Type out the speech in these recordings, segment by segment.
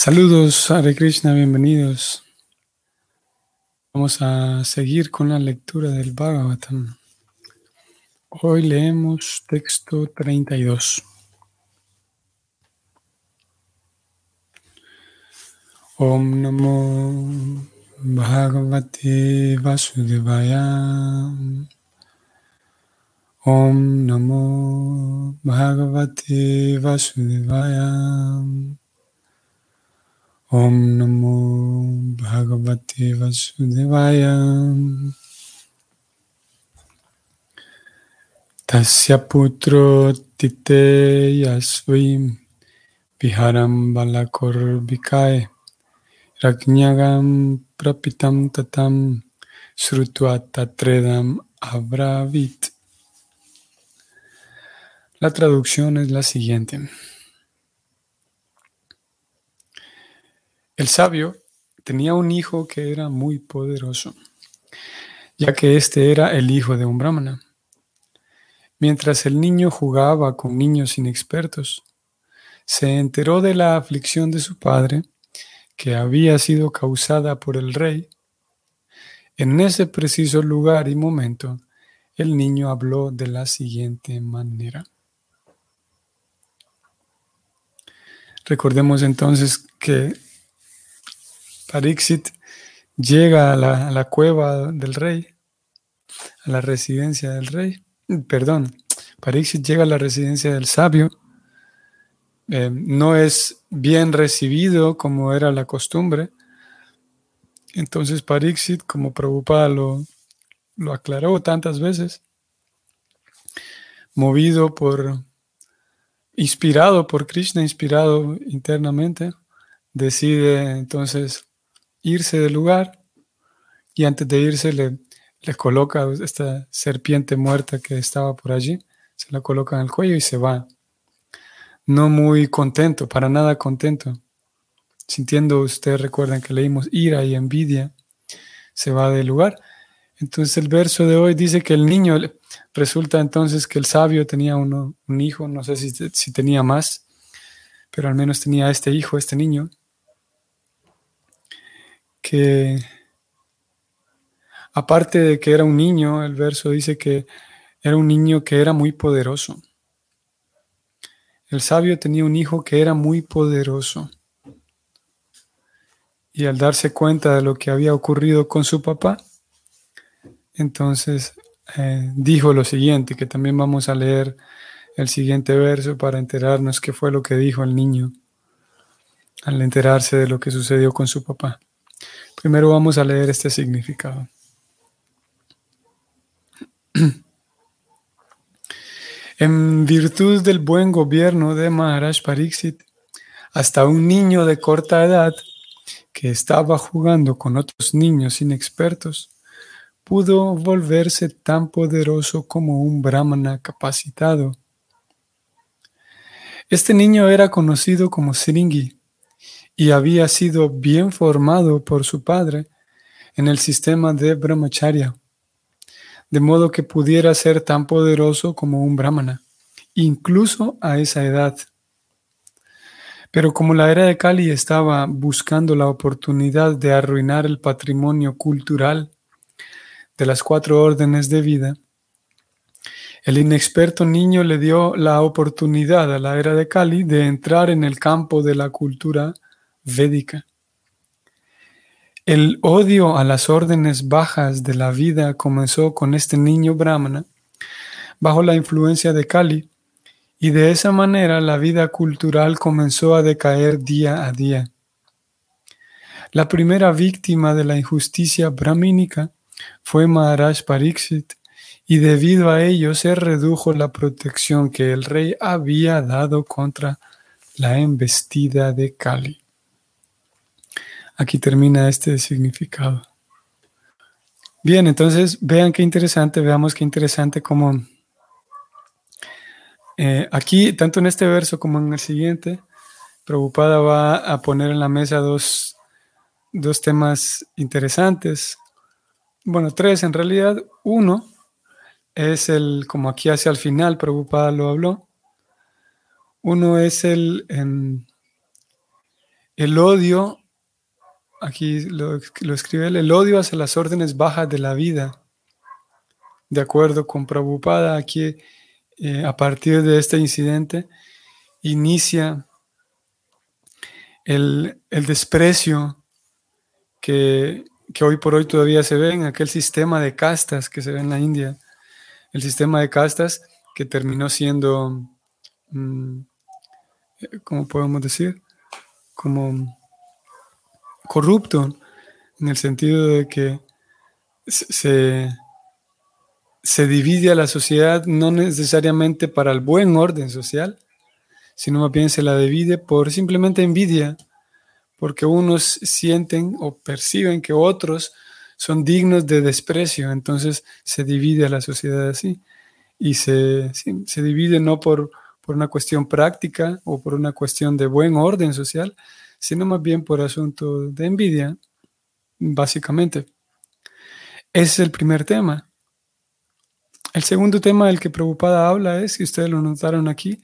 Saludos, Hare Krishna, bienvenidos. Vamos a seguir con la lectura del Bhagavatam. Hoy leemos texto 32. Om Namo Bhagavate Vasudevaya. Om Namo Bhagavate Vasudevaya. Om Namo Bhagavate Vasudevaya. Tasya putro tite yasvim viharam balakor vikai rajñagam prapitam tatam srutva tatredam abravit. La traducción es la siguiente. El sabio tenía un hijo que era muy poderoso, ya que éste era el hijo de un brahmana. Mientras el niño jugaba con niños inexpertos, se enteró de la aflicción de su padre, que había sido causada por el rey. En ese preciso lugar y momento, el niño habló de la siguiente manera. Recordemos entonces que Parixit llega a la, cueva del rey, a la residencia del rey, perdón, Parixit llega a la residencia del sabio, eh, no es bien recibido como era la costumbre, entonces Parixit, como Prabhupada lo, lo aclaró tantas veces, movido por, inspirado por Krishna, inspirado internamente, decide entonces irse del lugar y antes de irse le, le coloca esta serpiente muerta que estaba por allí, se la coloca en el cuello y se va. No muy contento, para nada contento. Sintiendo, ustedes recuerdan que leímos ira y envidia, se va del lugar. Entonces el verso de hoy dice que el niño, resulta entonces que el sabio tenía uno, un hijo, no sé si, si tenía más, pero al menos tenía este hijo, este niño, que aparte de que era un niño, el verso dice que era un niño que era muy poderoso. El sabio tenía un hijo que era muy poderoso. Y al darse cuenta de lo que había ocurrido con su papá, entonces eh, dijo lo siguiente, que también vamos a leer el siguiente verso para enterarnos qué fue lo que dijo el niño al enterarse de lo que sucedió con su papá. Primero vamos a leer este significado. En virtud del buen gobierno de Maharaj Pariksit, hasta un niño de corta edad que estaba jugando con otros niños inexpertos pudo volverse tan poderoso como un brahmana capacitado. Este niño era conocido como Sringi y había sido bien formado por su padre en el sistema de brahmacharya, de modo que pudiera ser tan poderoso como un brahmana, incluso a esa edad. Pero como la era de Kali estaba buscando la oportunidad de arruinar el patrimonio cultural de las cuatro órdenes de vida, el inexperto niño le dio la oportunidad a la era de Kali de entrar en el campo de la cultura védica. El odio a las órdenes bajas de la vida comenzó con este niño brahmana bajo la influencia de Kali y de esa manera la vida cultural comenzó a decaer día a día. La primera víctima de la injusticia brahmínica fue Maharaj Pariksit y debido a ello se redujo la protección que el rey había dado contra la embestida de Kali. Aquí termina este significado. Bien, entonces vean qué interesante, veamos qué interesante como eh, aquí, tanto en este verso como en el siguiente, Prabhupada va a poner en la mesa dos, dos temas interesantes. Bueno, tres en realidad. Uno es el, como aquí hacia el final, Prabhupada lo habló. Uno es el, el odio, aquí lo, escribe él, el odio hacia las órdenes bajas de la vida. De acuerdo con Prabhupada, aquí eh, a partir de este incidente inicia el, desprecio que, hoy por hoy todavía se ve en aquel sistema de castas que se ve en la India. El sistema de castas que terminó siendo, mm, ¿cómo podemos decir? Como corrupto, en el sentido de que se, se divide a la sociedad no necesariamente para el buen orden social, sino más bien se la divide por simplemente envidia, porque unos sienten o perciben que otros son dignos de desprecio, entonces se divide a la sociedad así. Y se, se divide no por, por una cuestión práctica o por una cuestión de buen orden social, sino más bien por asunto de envidia, básicamente. Ese es el primer tema. El segundo tema del que Preocupada habla es, si ustedes lo notaron aquí,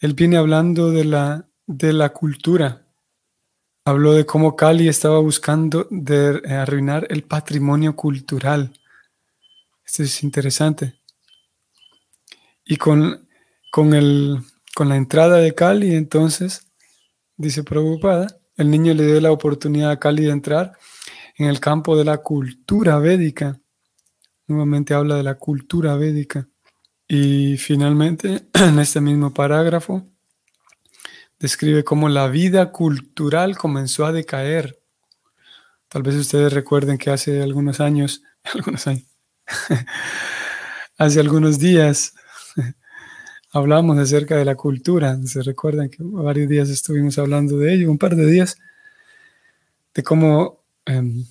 él viene hablando de la, de la cultura. Habló de cómo Cali estaba buscando de eh, arruinar el patrimonio cultural. Esto es interesante. Y con, con, el, con la entrada de Cali, entonces, dice Preocupada, el niño le dio la oportunidad a Cali de entrar en el campo de la cultura védica Nuevamente habla de la cultura védica. Y finalmente, en este mismo parágrafo, describe cómo la vida cultural comenzó a decaer. Tal vez ustedes recuerden que hace algunos años, hace algunos días, hablamos acerca de la cultura. Se recuerdan que varios días estuvimos hablando de ello, un par de días, de cómo em,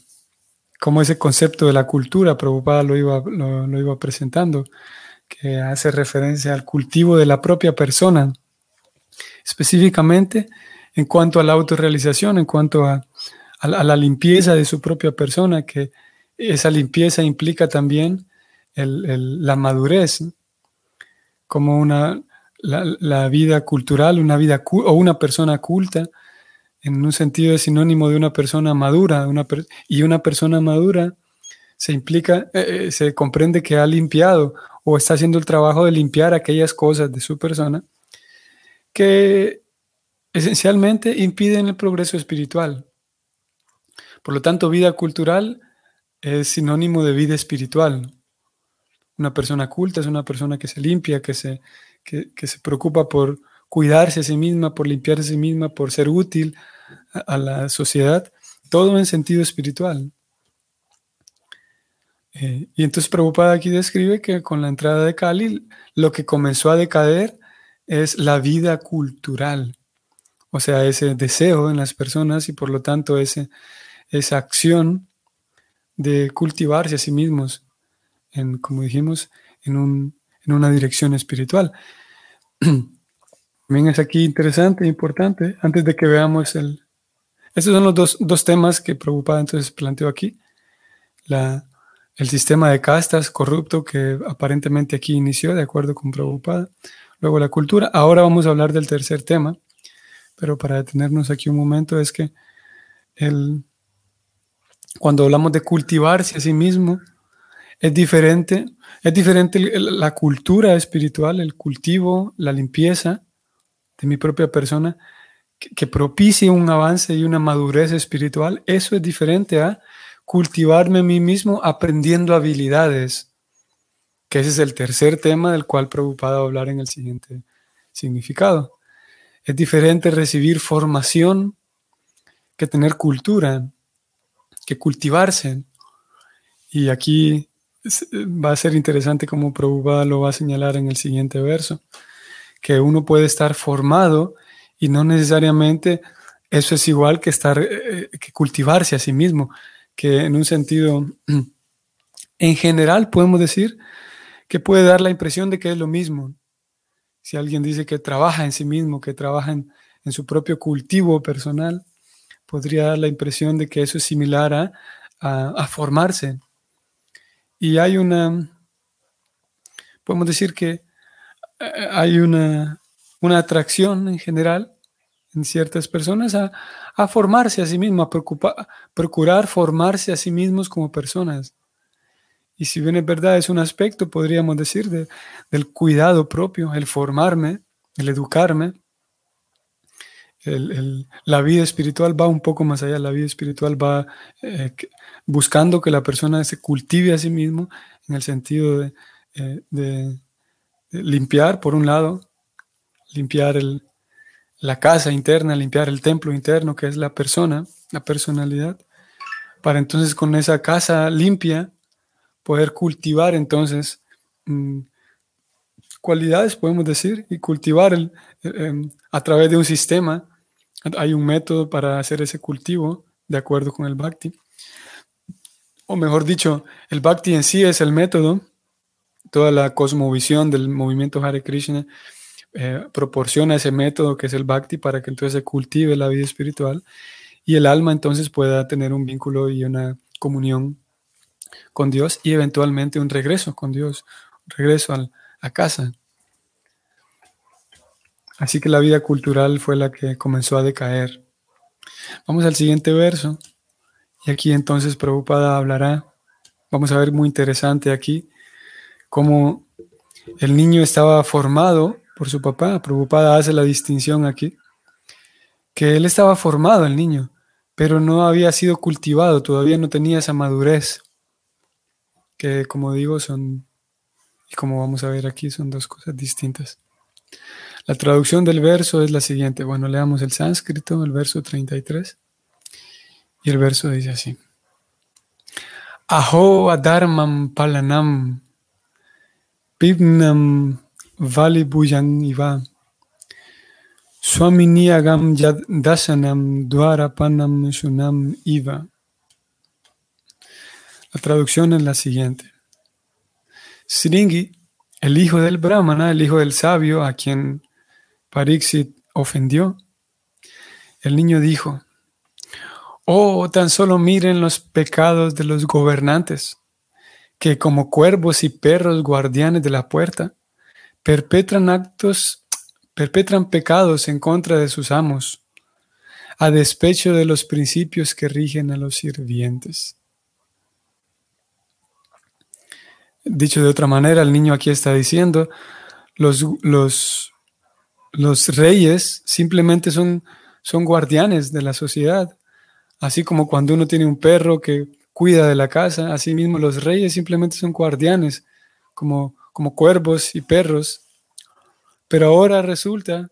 como ese concepto de la cultura, Prabhupada lo iba, lo, iba presentando, que hace referencia al cultivo de la propia persona, específicamente en cuanto a la autorrealización, en cuanto a, la limpieza de su propia persona, que esa limpieza implica también la madurez, como una, la, vida cultural, una vida o una persona culta, en un sentido es sinónimo de una persona madura, una y una persona madura se implica, eh, eh, se comprende que ha limpiado o está haciendo el trabajo de limpiar aquellas cosas de su persona que esencialmente impiden el progreso espiritual. Por lo tanto, vida cultural es sinónimo de vida espiritual. Una persona culta es una persona que se limpia, que se, que, se preocupa por cuidarse a sí misma, por limpiarse a sí misma, por ser útil a la sociedad, todo en sentido espiritual. Eh, y entonces Prabhupada aquí describe que con la entrada de Kali lo que comenzó a decaer es la vida cultural, o sea, ese deseo en las personas y por lo tanto ese, esa acción de cultivarse a sí mismos, en, como dijimos, en, un, en una dirección espiritual. También es aquí interesante e importante, antes de que veamos el, estos son los dos, temas que Prabhupada entonces planteó aquí. La, el sistema de castas corrupto que aparentemente aquí inició, de acuerdo con Prabhupada. Luego la cultura. Ahora vamos a hablar del tercer tema, pero para detenernos aquí un momento es que el, cuando hablamos de cultivarse a sí mismo, es diferente, es diferente la cultura espiritual, el cultivo, la limpieza de mi propia persona que, propicie un avance y una madurez espiritual, eso es diferente a cultivarme a mí mismo aprendiendo habilidades, que ese es el tercer tema del cual a hablar en el siguiente significado. Es diferente recibir formación que tener cultura, que cultivarse. Y aquí va a ser interesante como Prabhupada lo va a señalar en el siguiente verso, que uno puede estar formado y no necesariamente eso es igual que estar, eh, que cultivarse a sí mismo, que en un sentido, en general podemos decir que puede dar la impresión de que es lo mismo. Si alguien dice que trabaja en sí mismo, que trabaja en, su propio cultivo personal, podría dar la impresión de que eso es similar a, a formarse. Y hay una, podemos decir que eh, hay una, una atracción en general en ciertas personas a, formarse a sí mismos, a procurar formarse a sí mismos como personas. Y si bien es verdad, es un aspecto, podríamos decir, de, del cuidado propio, el formarme, el educarme. La vida espiritual va un poco más allá, la vida espiritual va eh, buscando que la persona se cultive a sí mismo en el sentido de, eh, limpiar, por un lado, limpiar la casa interna, limpiar el templo interno, que es la persona, la personalidad, para entonces con esa casa limpia poder cultivar entonces mm, cualidades, podemos decir, y cultivar em, a través de un sistema. Hay un método para hacer ese cultivo de acuerdo con el bhakti. O mejor dicho, el bhakti en sí es el método, toda la cosmovisión del movimiento Hare Krishna eh, proporciona ese método que es el bhakti para que entonces se cultive la vida espiritual y el alma entonces pueda tener un vínculo y una comunión con Dios y eventualmente un regreso con Dios, un regreso a casa. Así que la vida cultural fue la que comenzó a decaer. Vamos al siguiente verso. Y aquí entonces Prabhupada hablará. Vamos a ver muy interesante aquí cómo el niño estaba formado por su papá. Prabhupada hace la distinción aquí, que él estaba formado, el niño, pero no había sido cultivado, todavía no tenía esa madurez, que como digo son, y como vamos a ver aquí, son dos cosas distintas. La traducción del verso es la siguiente. Bueno, leamos el sánscrito, el verso 33. Y el verso dice así. Aho adharmam palanam pibnam Vali Buyan Iva. Swaminiagam Dasanam Dwarapanam Sunam Iva. La traducción es la siguiente. Siringi, el hijo del Brahmana, el hijo del sabio a quien Pariksit ofendió, el niño dijo, Oh, tan solo miren los pecados de los gobernantes, que como cuervos y perros guardianes de la puerta, perpetran actos, perpetran pecados en contra de sus amos, a despecho de los principios que rigen a los sirvientes. Dicho de otra manera, el niño aquí está diciendo, los, los, los reyes simplemente son, son guardianes de la sociedad. Así como cuando uno tiene un perro que cuida de la casa, así mismo los reyes simplemente son guardianes, como como cuervos y perros. Pero ahora resulta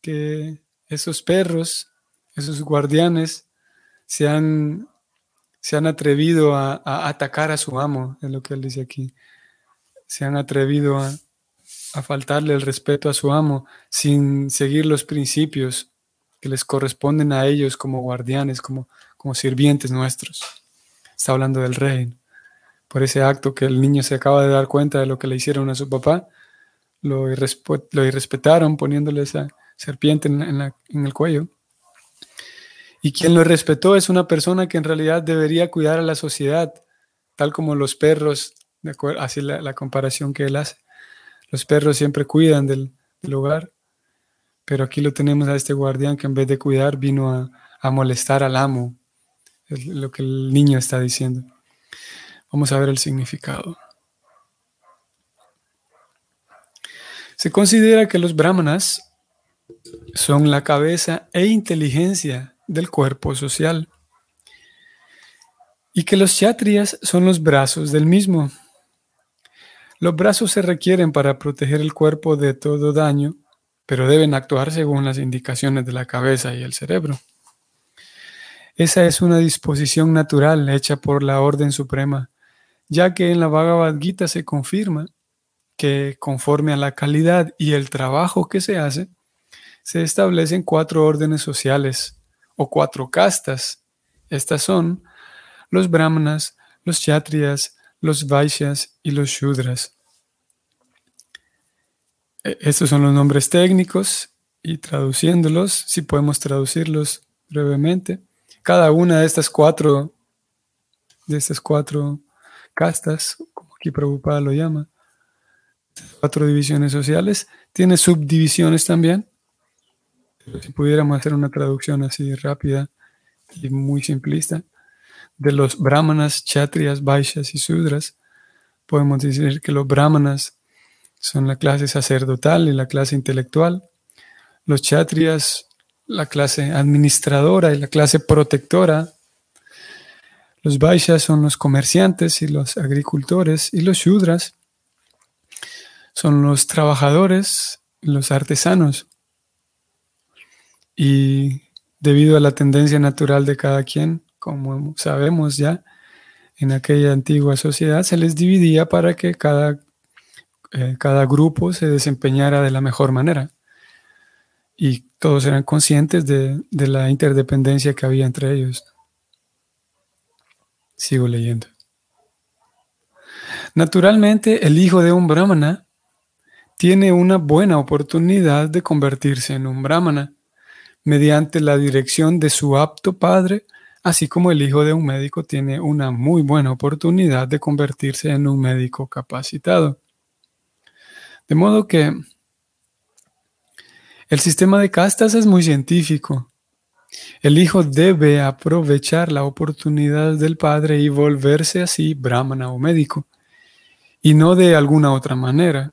que esos perros, esos guardianes, se han, se han atrevido a, atacar a su amo, es lo que él dice aquí. Se han atrevido a, a faltarle el respeto a su amo sin seguir los principios que les corresponden a ellos como guardianes, como, como sirvientes nuestros. Está hablando del rey por ese acto que el niño se acaba de dar cuenta de lo que le hicieron a su papá, lo, lo irrespetaron poniéndole esa serpiente en, el cuello. Y quien lo respetó es una persona que en realidad debería cuidar a la sociedad, tal como los perros, así la, la comparación que él hace. Los perros siempre cuidan del, hogar, pero aquí lo tenemos a este guardián que en vez de cuidar vino a, molestar al amo, es lo que el niño está diciendo. Vamos a ver el significado. Se considera que los brahmanas son la cabeza e inteligencia del cuerpo social y que los chatrias son los brazos del mismo. Los brazos se requieren para proteger el cuerpo de todo daño, pero deben actuar según las indicaciones de la cabeza y el cerebro. Esa es una disposición natural hecha por la orden suprema ya que en la Bhagavad Gita se confirma que conforme a la calidad y el trabajo que se hace, se establecen cuatro órdenes sociales o cuatro castas. Estas son los brahmanas, los kshatriyas, los vaishyas y los shudras. E, estos son los nombres técnicos y traduciéndolos, si podemos traducirlos brevemente, cada una de estas cuatro de estas cuatro castas, como aquí Prabhupada lo llama, cuatro divisiones sociales, tiene subdivisiones también. si pudiéramos hacer una traducción así rápida y muy simplista, de los brahmanas, chatrias, vaishyas y sudras, podemos decir que los brahmanas son la clase sacerdotal y la clase intelectual, los chatrias la clase administradora y la clase protectora, los vaishyas son los comerciantes y los agricultores. Y los shudras son los trabajadores los artesanos. Y debido a la tendencia natural de cada quien, como sabemos ya, en aquella antigua sociedad se les dividía para que cada, eh, cada grupo se desempeñara de la mejor manera. Y todos eran conscientes de, de la interdependencia que había entre ellos. Sigo leyendo. Naturalmente, el hijo de un brahmana tiene una buena oportunidad de convertirse en un brahmana mediante la dirección de su apto padre, así como el hijo de un médico tiene una muy buena oportunidad de convertirse en un médico capacitado. De modo que el sistema de castas es muy científico. El hijo debe aprovechar la oportunidad del padre y volverse así brahmana o médico, y no de alguna otra manera.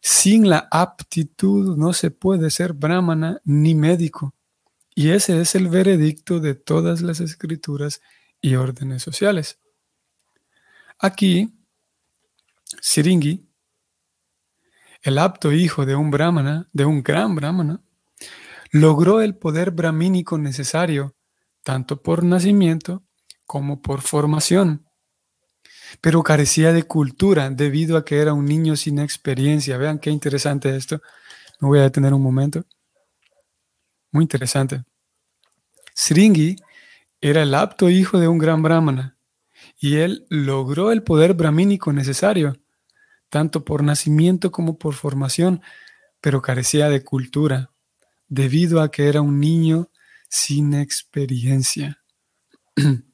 Sin la aptitud no se puede ser brahmana ni médico. Y ese es el veredicto de todas las escrituras y órdenes sociales. Aquí, Siringi, el apto hijo de un brahmana, de un gran brahmana, logró el poder brahmínico necesario, tanto por nacimiento como por formación pero carecía de cultura debido a que era un niño sin experiencia. Vean qué interesante esto. Me voy a detener un momento. Muy interesante. Sringi era el apto hijo de un gran brahmana y él logró el poder brahmínico necesario, tanto por nacimiento como por formación, pero carecía de cultura debido a que era un niño sin experiencia.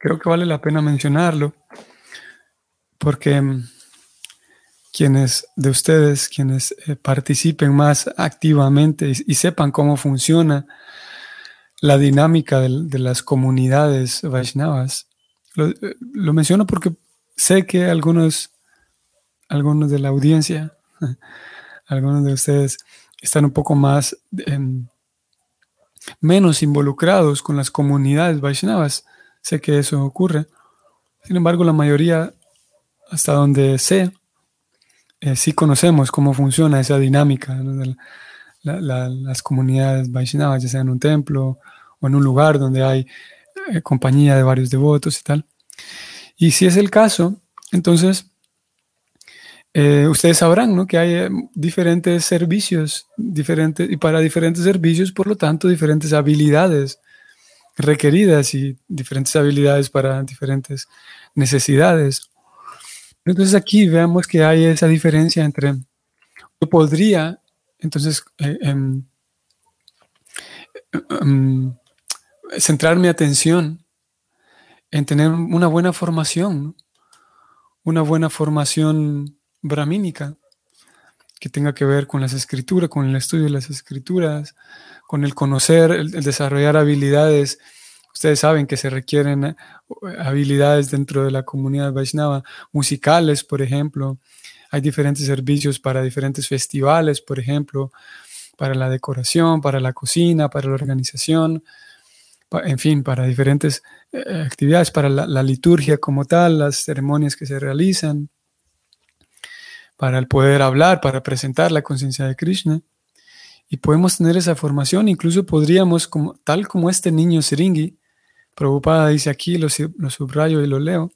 creo que vale la pena mencionarlo, porque mm, quienes de ustedes, quienes eh, participen más activamente y, sepan cómo funciona la dinámica de, las comunidades Vaishnavas, eh, lo, menciono porque sé que algunos, algunos de la audiencia, algunos de ustedes están un poco más, em, menos involucrados con las comunidades Vaishnavas sé que eso ocurre. Sin embargo, la mayoría, hasta donde sé, eh, sí conocemos cómo funciona esa dinámica de las comunidades Vaishnavas, ya sea en un templo o en un lugar donde hay eh, compañía de varios devotos y tal. Y si es el caso, entonces eh, ustedes sabrán ¿no? que hay diferentes servicios diferentes, y para diferentes servicios, por lo tanto, diferentes habilidades requeridas y diferentes habilidades para diferentes necesidades. Entonces aquí veamos que hay esa diferencia entre, yo podría entonces eh, em, em, centrar mi atención en tener una buena formación, una buena formación brahmínica que tenga que ver con las escrituras, con el estudio de las escrituras, con el conocer, el, desarrollar habilidades. Ustedes saben que se requieren eh, habilidades dentro de la comunidad Vaishnava, musicales, por ejemplo. Hay diferentes servicios para diferentes festivales, por ejemplo, para la decoración, para la cocina, para la organización, en fin, para diferentes eh, actividades, para la, liturgia como tal, las ceremonias que se realizan, para el poder hablar, para presentar la conciencia de Krishna y podemos tener esa formación, incluso podríamos, como, tal como este niño Siringi, preocupada dice aquí, lo, subrayo y lo leo,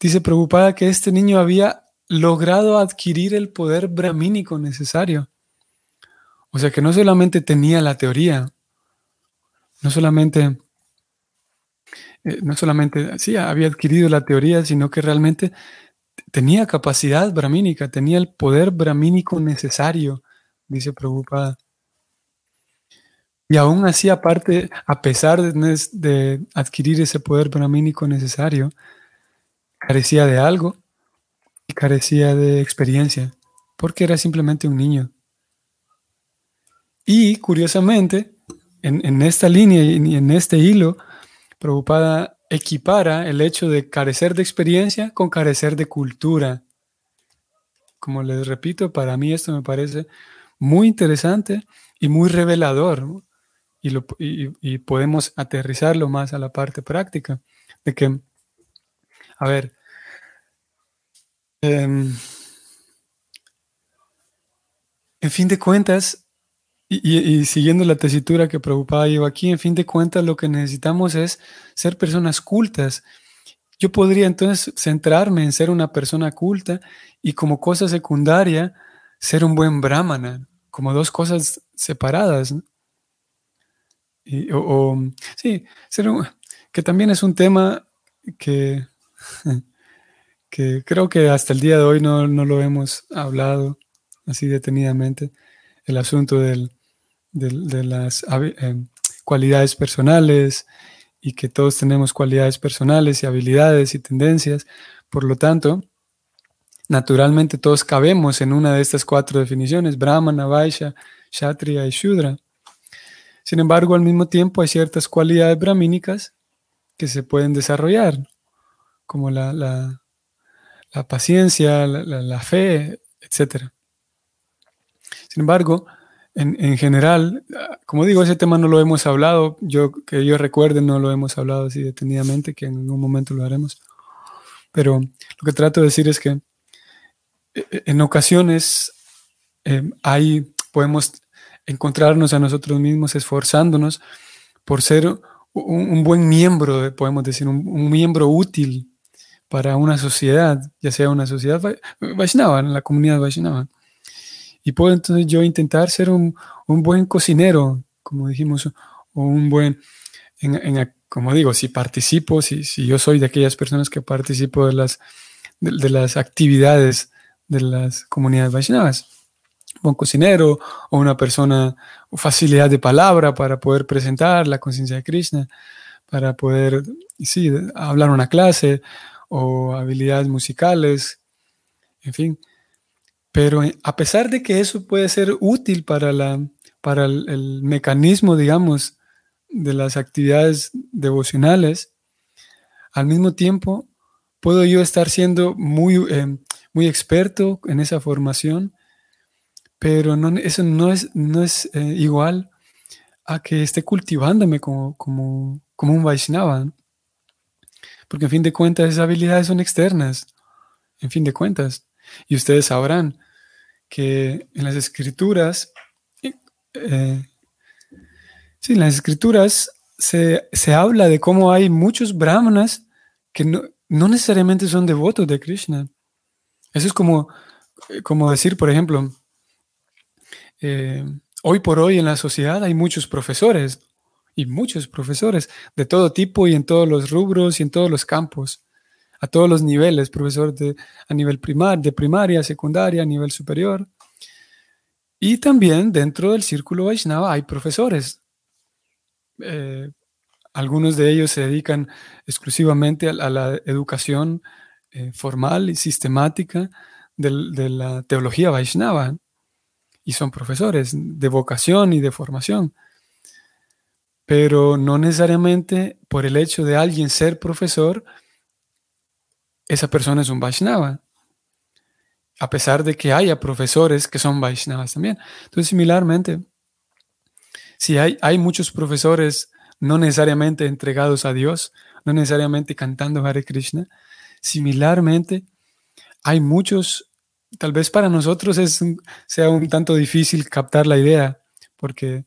dice preocupada que este niño había logrado adquirir el poder brahmínico necesario. O sea que no solamente tenía la teoría, no solamente, eh, no solamente, sí, había adquirido la teoría, sino que realmente tenía capacidad brahmínica, tenía el poder brahmínico necesario dice preocupada. Y aún así, aparte, a pesar de, adquirir ese poder brahmínico necesario, carecía de algo y carecía de experiencia, porque era simplemente un niño. Y curiosamente, en, esta línea y en este hilo, Prabhupada equipara el hecho de carecer de experiencia con carecer de cultura. Como les repito, para mí esto me parece muy interesante y muy revelador. Y, podemos aterrizarlo más a la parte práctica. De que, a ver, em, en fin de cuentas, y, siguiendo la tesitura que Prabhupada lleva aquí, en fin de cuentas, lo que necesitamos es ser personas cultas. Yo podría entonces centrarme en ser una persona culta y como cosa secundaria, ser un buen brahmana, como dos cosas separadas. O, sí, que también es un tema que, que creo que hasta el día de hoy no, no lo hemos hablado así detenidamente, el asunto del, de, las eh, cualidades personales y que todos tenemos cualidades personales y habilidades y tendencias. Por lo tanto, naturalmente todos cabemos en una de estas cuatro definiciones, Brahmana, Vaishya, Kshatriya y Shudra. Sin embargo, al mismo tiempo hay ciertas cualidades brahmínicas que se pueden desarrollar, como la, la, paciencia, la, fe, etc. Sin embargo, en, general, como digo, ese tema no lo hemos hablado, yo que yo recuerde no lo hemos hablado así detenidamente, que en algún momento lo haremos. Pero lo que trato de decir es que e, e, en ocasiones eh, ahí podemos encontrarnos a nosotros mismos esforzándonos por ser un, buen miembro, podemos decir, un, miembro útil para una sociedad, ya sea una sociedad Vaishnava, en la comunidad Vaishnava. Y puedo entonces yo intentar ser un, buen cocinero, como dijimos, o un buen, como digo, si participo, si, si, yo soy de aquellas personas que participo de las, de, las actividades de las comunidades Vaishnavas, un buen cocinero o una persona, facilidad de palabra para poder presentar la conciencia de Krishna, para poder, sí, hablar una clase o habilidades musicales, en fin. Pero eh, a pesar de que eso puede ser útil para, la, para el, mecanismo, digamos, de las actividades devocionales, al mismo tiempo puedo yo estar siendo muy, eh, muy experto en esa formación, pero no, eso no es, no es eh, igual a que esté cultivándome como, como, como un Vaishnava. Porque en fin de cuentas esas habilidades son externas, en fin de cuentas. Y ustedes sabrán, que en las escrituras, eh, sí, en las escrituras se, habla de cómo hay muchos brahmanas que no, necesariamente son devotos de Krishna. Eso es como, eh, como decir, por ejemplo, eh, hoy por hoy en la sociedad hay muchos profesores y muchos profesores de todo tipo y en todos los rubros y en todos los campos a todos los niveles, profesor de, a nivel primar, de primaria, secundaria, a nivel superior. Y también dentro del círculo Vaishnava hay profesores. Eh, algunos de ellos se dedican exclusivamente a, la educación eh, formal y sistemática de, la teología Vaishnava y son profesores de vocación y de formación. Pero no necesariamente por el hecho de alguien ser profesor, esa persona es un Vaishnava. A pesar de que haya profesores que son Vaishnavas también. Entonces, similarmente, si hay, hay muchos profesores no necesariamente entregados a Dios, no necesariamente cantando Hare Krishna, similarmente, hay muchos, tal vez para nosotros sea un tanto difícil captar la idea, porque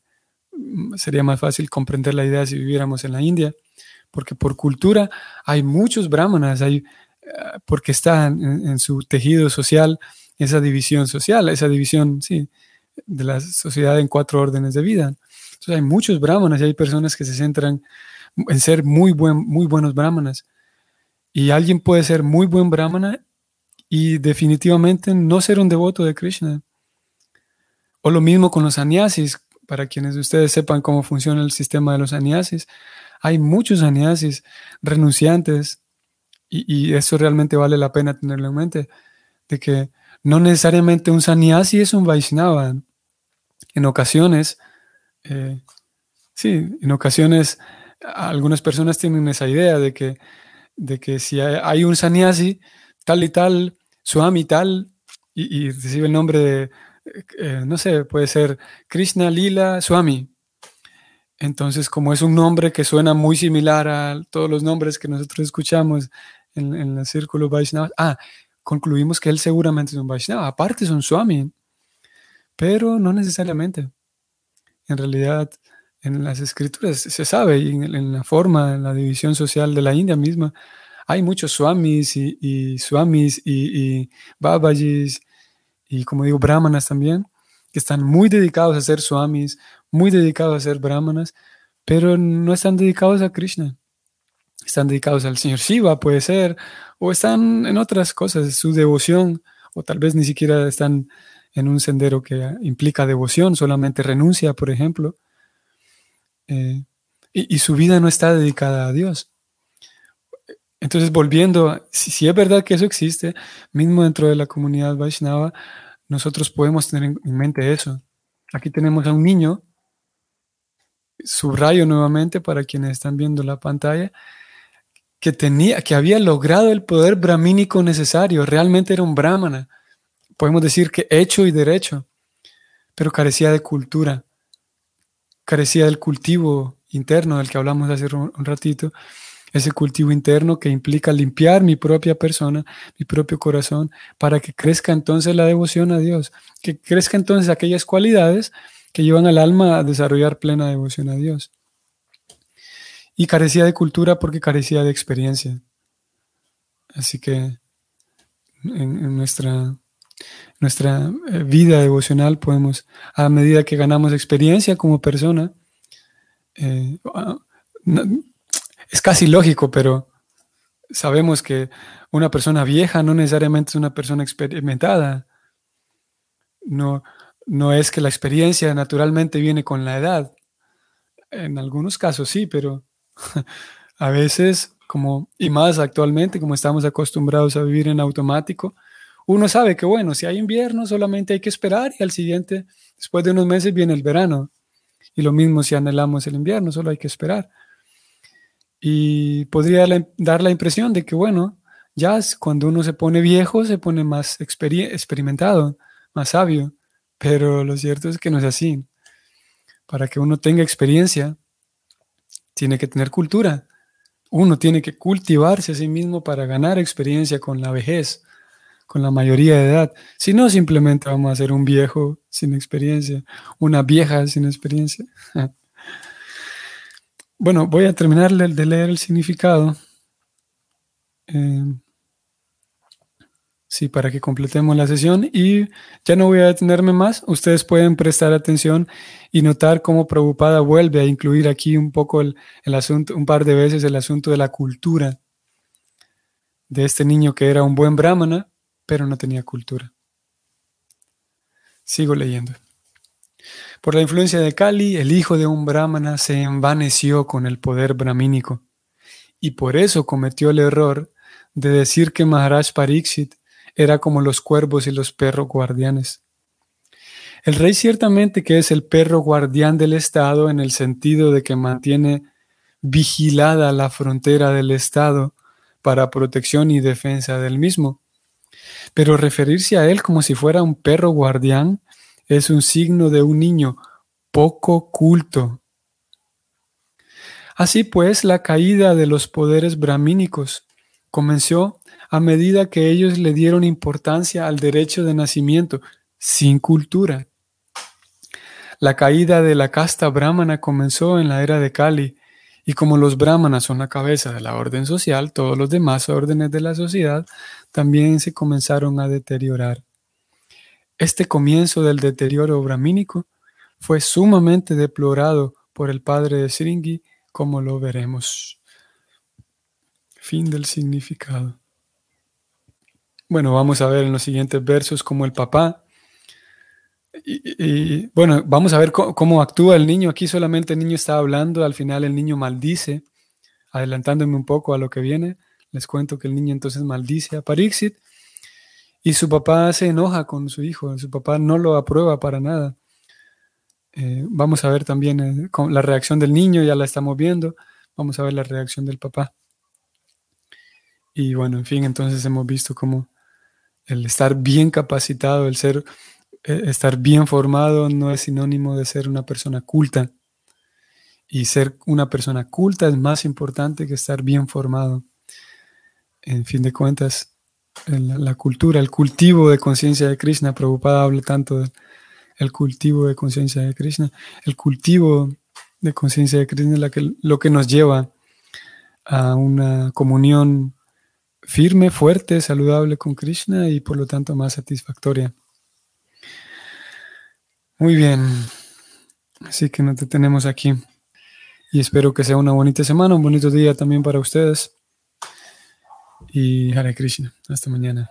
sería más fácil comprender la idea si viviéramos en la India, porque por cultura hay muchos brahmanas, hay porque está en, su tejido social esa división social, esa división, sí, de la sociedad en cuatro órdenes de vida. Entonces hay muchos brahmanas y hay personas que se centran en ser muy, buen, muy buenos brahmanas. Y alguien puede ser muy buen brahmana y definitivamente no ser un devoto de Krishna. O lo mismo con los sannyasis, para quienes ustedes sepan cómo funciona el sistema de los sannyasis. Hay muchos sannyasis renunciantes y, eso realmente vale la pena tenerlo en mente, de que no necesariamente un sannyasi es un Vaishnava. En ocasiones, Eh, sí, en ocasiones algunas personas tienen esa idea de que, de que si hay, un sannyasi, tal y tal, Swami tal, y, y recibe el nombre de, eh, no sé, puede ser Krishna Lila Swami. Entonces, como es un nombre que suena muy similar a todos los nombres que nosotros escuchamos en, en el círculo Vaishnava, ah, concluimos que él seguramente es un Vaishnava, aparte es un Swami, pero no necesariamente. En realidad, en las escrituras se sabe, y en, la forma, en la división social de la India misma, hay muchos swamis y, swamis y, y babajis y como digo, brahmanas también, que están muy dedicados a ser swamis, muy dedicados a ser brahmanas, pero no están dedicados a Krishna. Están dedicados al señor Shiva, puede ser, o están en otras cosas, su devoción, o tal vez ni siquiera están en un sendero que implica devoción, solamente renuncia, por ejemplo. Eh, y, su vida no está dedicada a Dios. Entonces, volviendo, si, es verdad que eso existe, mismo dentro de la comunidad Vaishnava, nosotros podemos tener en mente eso. Aquí tenemos a un niño, subrayo nuevamente para quienes están viendo la pantalla, que, tenía, que había logrado el poder brahmínico necesario, realmente era un brahmana, podemos decir que hecho y derecho, pero carecía de cultura carecía del cultivo interno del que hablamos hace un, ratito, ese cultivo interno que implica limpiar mi propia persona, mi propio corazón, para que crezca entonces la devoción a Dios, que crezca entonces aquellas cualidades que llevan al alma a desarrollar plena devoción a Dios. Y carecía de cultura porque carecía de experiencia. Así que en nuestra eh, vida devocional podemos, a medida que ganamos experiencia como persona, eh, ah, casi lógico, pero sabemos que una persona vieja no necesariamente es una persona experimentada. No, no es que la experiencia naturalmente viene con la edad. En algunos casos sí, pero a veces, como, y más actualmente, como estamos acostumbrados a vivir en automático, uno sabe que, bueno, si hay invierno solamente hay que esperar y al siguiente, después de unos meses, viene el verano. Y lo mismo si anhelamos el invierno, solo hay que esperar. Y podría dar la impresión de que, bueno, ya cuando uno se pone viejo, se pone más experimentado, más sabio. Pero lo cierto es que no es así. Para que uno tenga experiencia, tiene que tener cultura. Uno tiene que cultivarse a sí mismo para ganar experiencia con la vejez con la mayoría de edad. Si no, simplemente vamos a ser un viejo sin experiencia, una vieja sin experiencia. bueno, voy a terminar de leer el significado. Eh, sí, para que completemos la sesión y ya no voy a detenerme más. Ustedes pueden prestar atención y notar cómo preocupada vuelve a incluir aquí un poco el asunto, un par de veces el asunto de la cultura de este niño que era un buen brahmana, pero no tenía cultura. Sigo leyendo. Por la influencia de Kali, el hijo de un brahmana se envaneció con el poder brahmínico y por eso cometió el error de decir que Maharaj Pariksit era como los cuervos y los perros guardianes. El rey ciertamente que es el perro guardián del Estado en el sentido de que mantiene vigilada la frontera del Estado para protección y defensa del mismo. Pero referirse a él como si fuera un perro guardián es un signo de un niño poco culto. Así pues, la caída de los poderes brahmínicos comenzó a medida que ellos le dieron importancia al derecho de nacimiento sin cultura. La caída de la casta brahmana comenzó en la era de Kali, y como los brahmanas son la cabeza de la orden social, todos los demás órdenes de la sociedad también se comenzaron a deteriorar. Este comienzo del deterioro brahmínico fue sumamente deplorado por el padre de Sringi, como lo veremos. Fin del significado. Bueno, vamos a ver en los siguientes versos cómo el papá y, bueno, vamos a ver cómo, actúa el niño. Aquí solamente el niño está hablando, al final el niño maldice, adelantándome un poco a lo que viene. Les cuento que el niño entonces maldice a Parixit y su papá se enoja con su hijo. Su papá no lo aprueba para nada. Eh, vamos a ver también eh, con la reacción del niño, ya la estamos viendo. Vamos a ver la reacción del papá. Y bueno, en fin, entonces hemos visto cómo el estar bien capacitado, el ser, eh, estar bien formado no es sinónimo de ser una persona culta. Y ser una persona culta es más importante que estar bien formado. En fin de cuentas, la, cultura, el cultivo de conciencia de Krishna, Prabhupada habla tanto del cultivo de conciencia de Krishna. El cultivo de conciencia de Krishna es la que, lo que nos lleva a una comunión firme, fuerte, saludable con Krishna y por lo tanto más satisfactoria. Muy bien, así que nos detenemos aquí y espero que sea una bonita semana, un bonito día también para ustedes. Y Hare Krishna, hasta mañana.